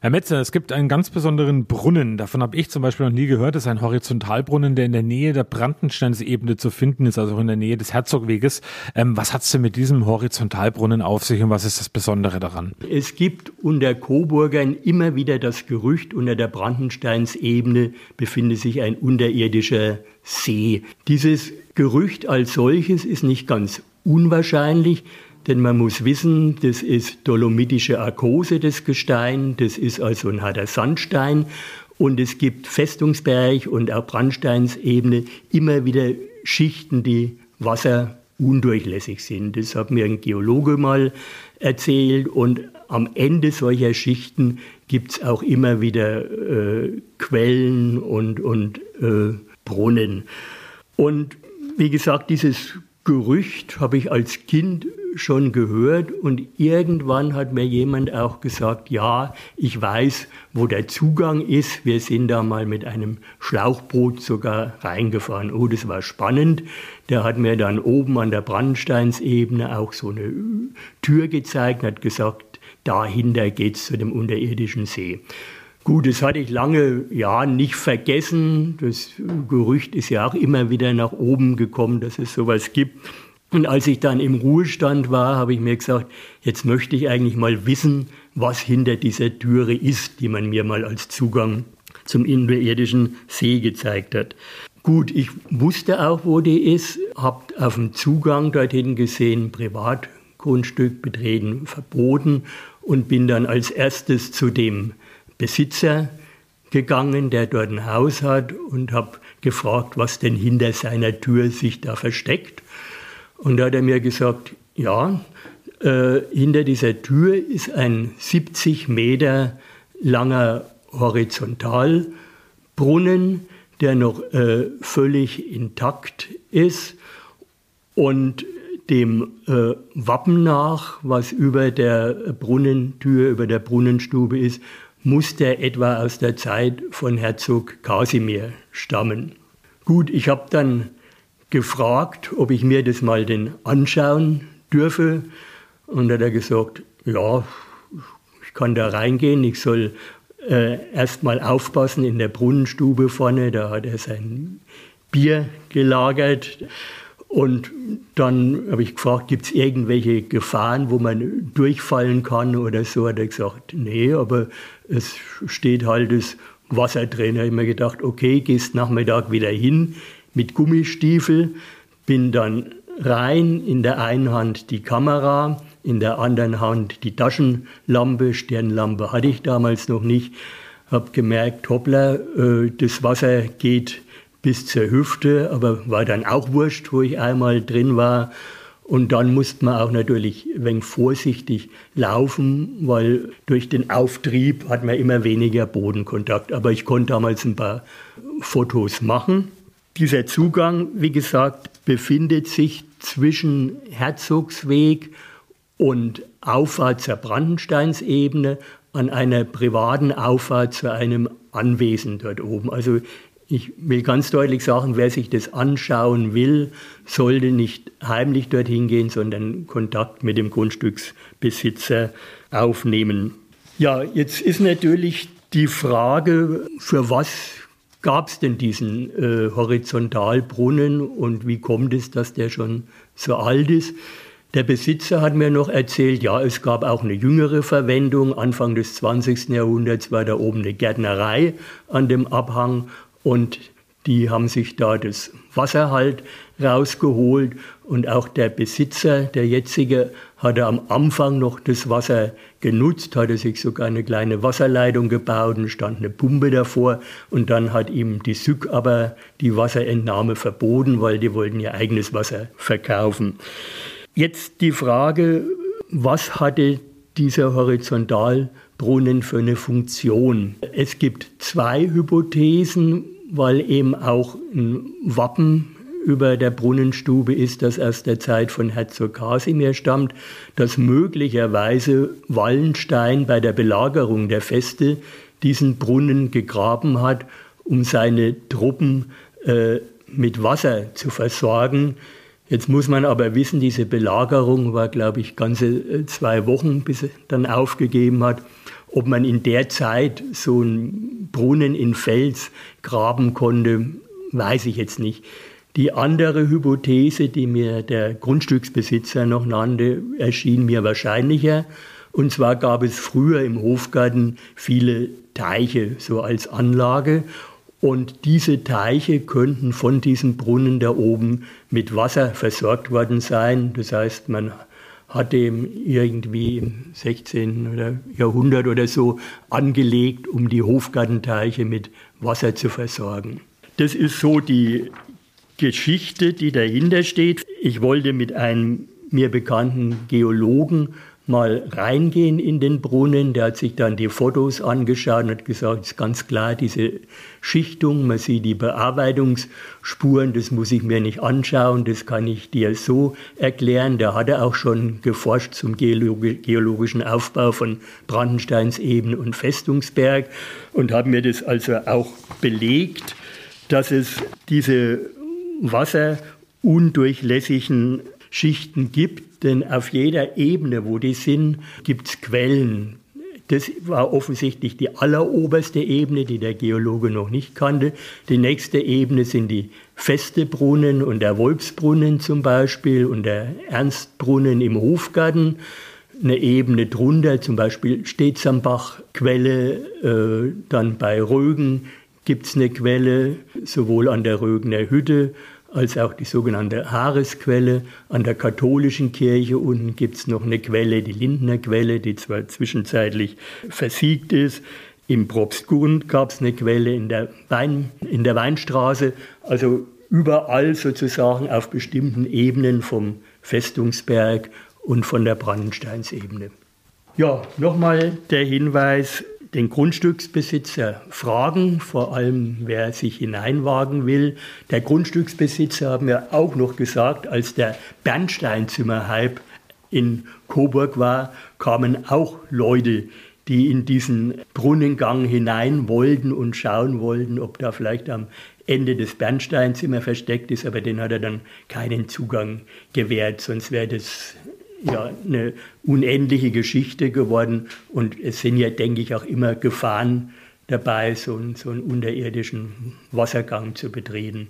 Herr Metzer, es gibt einen ganz besonderen Brunnen. Davon habe ich zum Beispiel noch nie gehört. Das ist ein Horizontalbrunnen, der in der Nähe der Brandensteinsebene zu finden ist, also auch in der Nähe des Herzogweges. Ähm, was hat es denn mit diesem Horizontalbrunnen auf sich und was ist das Besondere daran? Es gibt unter Coburgern immer wieder das Gerücht, unter der Brandensteinsebene befinde sich ein unterirdischer See. Dieses Gerücht als solches ist nicht ganz unwahrscheinlich. Denn man muss wissen, das ist dolomitische Arkose, das Gestein, das ist also ein harter Sandstein. Und es gibt Festungsberg und auch Brandsteinsebene immer wieder Schichten, die wasserundurchlässig sind. Das hat mir ein Geologe mal erzählt. Und am Ende solcher Schichten gibt es auch immer wieder äh, Quellen und, und äh, Brunnen. Und wie gesagt, dieses Gerücht habe ich als Kind schon gehört und irgendwann hat mir jemand auch gesagt, ja, ich weiß, wo der Zugang ist. Wir sind da mal mit einem Schlauchboot sogar reingefahren. Oh, das war spannend. Der hat mir dann oben an der Brandsteinsebene auch so eine Tür gezeigt und hat gesagt, dahinter geht's zu dem unterirdischen See. Gut, das hatte ich lange ja nicht vergessen. Das Gerücht ist ja auch immer wieder nach oben gekommen, dass es sowas gibt. Und als ich dann im Ruhestand war, habe ich mir gesagt, jetzt möchte ich eigentlich mal wissen, was hinter dieser Türe ist, die man mir mal als Zugang zum unterirdischen See gezeigt hat. Gut, ich wusste auch, wo die ist, habe auf dem Zugang dorthin gesehen, Privatgrundstück betreten, verboten und bin dann als erstes zu dem Besitzer gegangen, der dort ein Haus hat und habe gefragt, was denn hinter seiner Tür sich da versteckt. Und da hat er mir gesagt, ja, äh, hinter dieser Tür ist ein 70 Meter langer Horizontalbrunnen, der noch äh, völlig intakt ist und dem äh, Wappen nach, was über der Brunnentür, über der Brunnenstube ist, muss der etwa aus der Zeit von Herzog Kasimir stammen. Gut, ich habe dann gefragt, ob ich mir das mal denn anschauen dürfe. Und hat er gesagt, ja, ich kann da reingehen, ich soll äh, erst mal aufpassen in der Brunnenstube vorne, da hat er sein Bier gelagert. Und dann habe ich gefragt, gibt es irgendwelche Gefahren, wo man durchfallen kann oder so? Hat er gesagt, nee, aber es steht halt das Wasser drin. Da habe ich mir gedacht, okay, gehst Nachmittag wieder hin mit Gummistiefel, bin dann rein, in der einen Hand die Kamera, in der anderen Hand die Taschenlampe, Stirnlampe hatte ich damals noch nicht, habe gemerkt, hoppla, äh, das Wasser geht bis zur Hüfte, aber war dann auch wurscht, wo ich einmal drin war. Und dann musste man auch natürlich ein wenig vorsichtig laufen, weil durch den Auftrieb hat man immer weniger Bodenkontakt. Aber ich konnte damals ein paar Fotos machen. Dieser Zugang, wie gesagt, befindet sich zwischen Herzogsweg und Auffahrt zur Brandensteinsebene an einer privaten Auffahrt zu einem Anwesen dort oben. Also ich will ganz deutlich sagen, wer sich das anschauen will, sollte nicht heimlich dorthin gehen, sondern Kontakt mit dem Grundstücksbesitzer aufnehmen. Ja, jetzt ist natürlich die Frage, für was gab es denn diesen äh, Horizontalbrunnen und wie kommt es, dass der schon so alt ist? Der Besitzer hat mir noch erzählt, ja, es gab auch eine jüngere Verwendung. Anfang des 20. Jahrhunderts war da oben eine Gärtnerei an dem Abhang und die haben sich da das Wasser halt rausgeholt und auch der Besitzer, der jetzige, hatte am Anfang noch das Wasser genutzt, hatte sich sogar eine kleine Wasserleitung gebaut und stand eine Pumpe davor und dann hat ihm die Sück aber die Wasserentnahme verboten, weil die wollten ihr eigenes Wasser verkaufen. Jetzt die Frage, was hatte dieser Horizontalbrunnen für eine Funktion? Es gibt zwei Hypothesen, weil eben auch ein Wappen über der Brunnenstube ist, das aus der Zeit von Herzog Kasimir stammt, dass möglicherweise Wallenstein bei der Belagerung der Feste diesen Brunnen gegraben hat, um seine Truppen äh, mit Wasser zu versorgen. Jetzt muss man aber wissen, diese Belagerung war, glaube ich, ganze äh, zwei Wochen, bis er dann aufgegeben hat. Ob man in der Zeit so einen Brunnen in Fels graben konnte, weiß ich jetzt nicht. Die andere Hypothese, die mir der Grundstücksbesitzer noch nannte, erschien mir wahrscheinlicher. Und zwar gab es früher im Hofgarten viele Teiche so als Anlage. Und diese Teiche könnten von diesem Brunnen da oben mit Wasser versorgt worden sein. Das heißt, man hatte irgendwie im 16. Oder Jahrhundert oder so angelegt, um die Hofgartenteiche mit Wasser zu versorgen. Das ist so die Geschichte, die dahinter steht. Ich wollte mit einem mir bekannten Geologen mal reingehen in den Brunnen. Der hat sich dann die Fotos angeschaut und hat gesagt, es ist ganz klar, diese Schichtung, man sieht die Bearbeitungsspuren, das muss ich mir nicht anschauen, das kann ich dir so erklären. Da hat er auch schon geforscht zum geologischen Aufbau von Brandensteinsebene und Festungsberg und hat mir das also auch belegt, dass es diese wasserundurchlässigen Schichten gibt, denn auf jeder Ebene, wo die sind, gibt es Quellen. Das war offensichtlich die alleroberste Ebene, die der Geologe noch nicht kannte. Die nächste Ebene sind die Festebrunnen und der Wolfsbrunnen zum Beispiel und der Ernstbrunnen im Hofgarten. Eine Ebene drunter, zum Beispiel Stetzambach-Quelle, äh, dann bei Rögen gibt es eine Quelle, sowohl an der Rögener Hütte als auch die sogenannte Haaresquelle. An der katholischen Kirche unten gibt es noch eine Quelle, die Lindner Quelle, die zwar zwischenzeitlich versiegt ist. Im Propstgrund gab es eine Quelle in der, Wein, in der Weinstraße. Also überall sozusagen auf bestimmten Ebenen vom Festungsberg und von der Brandensteinsebene. Ja, nochmal der Hinweis, den Grundstücksbesitzer fragen, vor allem wer sich hineinwagen will. Der Grundstücksbesitzer hat mir auch noch gesagt, als der Bernsteinzimmerhype in Coburg war, kamen auch Leute, die in diesen Brunnengang hinein wollten und schauen wollten, ob da vielleicht am Ende des Bernsteinzimmer versteckt ist, aber den hat er dann keinen Zugang gewährt, sonst wäre das ja eine unendliche Geschichte geworden. Und es sind ja, denke ich, auch immer Gefahren dabei, so einen, so einen unterirdischen Wassergang zu betreten.